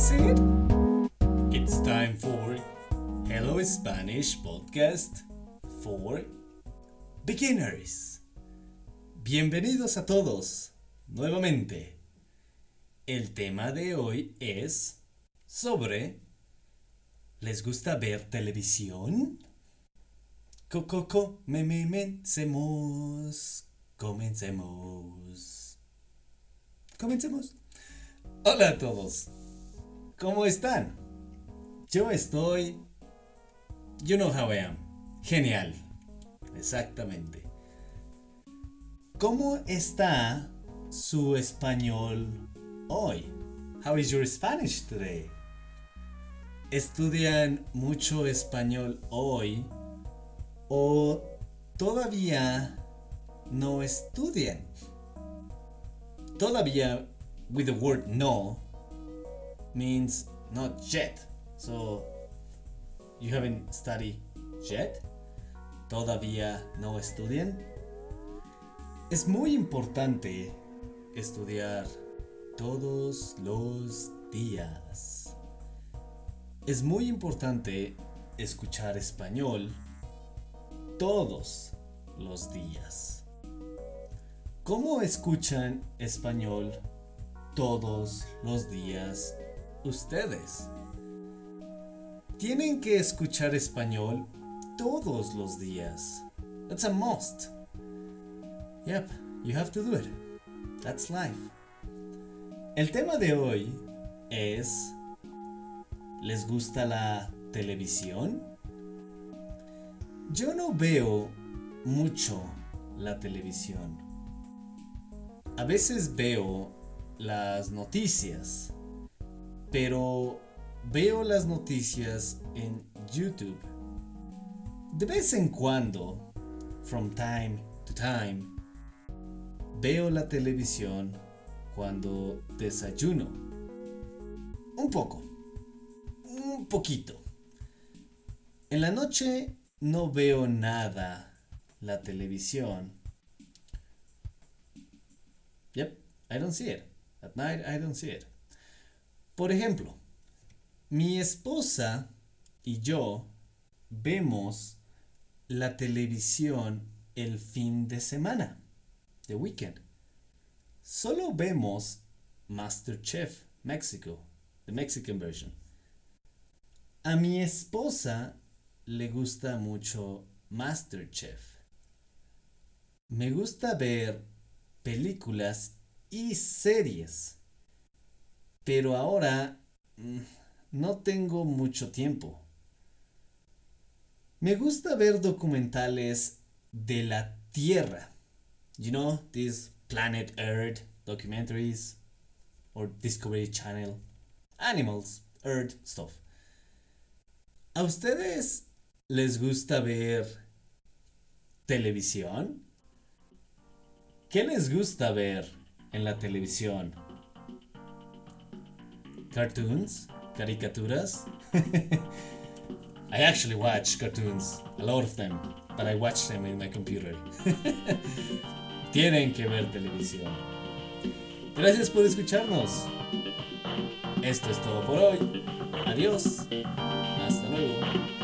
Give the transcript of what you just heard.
It's time for Hello Spanish Podcast for Beginners. Bienvenidos a todos nuevamente. El tema de hoy es sobre ¿Les gusta ver televisión? Coco, co, me, me, mencemos. Comencemos. Comencemos. Hola a todos. ¿Cómo están? Yo estoy. You know how I am. Genial. Exactamente. ¿Cómo está su español hoy? How is your Spanish today? ¿Estudian mucho español hoy? ¿O todavía no estudian? Todavía, with the word no, means not yet. So, you haven't studied yet? ¿Todavía no estudian? Es muy importante estudiar todos los días. Es muy importante escuchar español todos los días. ¿Cómo escuchan español todos los días ustedes? Tienen que escuchar español todos los días. That's a must. Yep, you have to do it. That's life. El tema de hoy es ¿Les gusta la televisión? Yo no veo mucho la televisión. A veces veo las noticias, pero veo las noticias en YouTube. De vez en cuando, from time to time, veo la televisión cuando desayuno. Un poco. Un poquito. En la noche no veo nada la televisión. Yep, I don't see it. At night I don't see it. Por ejemplo, mi esposa y yo vemos la televisión el fin de semana, the weekend. Solo vemos MasterChef México, the Mexican version. A mi esposa le gusta mucho MasterChef. Me gusta ver películas y series. Pero ahora mm, no tengo mucho tiempo. Me gusta ver documentales de la Tierra. You know, these Planet Earth documentaries or Discovery Channel. Animals, Earth stuff. ¿A ustedes les gusta ver televisión? ¿Qué les gusta ver en la televisión? Cartoons? Caricaturas? I actually watch cartoons, a lot of them, but I watch them in my computer. Tienen que ver televisión. Gracias por escucharnos. Esto es todo por hoy. Adiós. Hasta luego.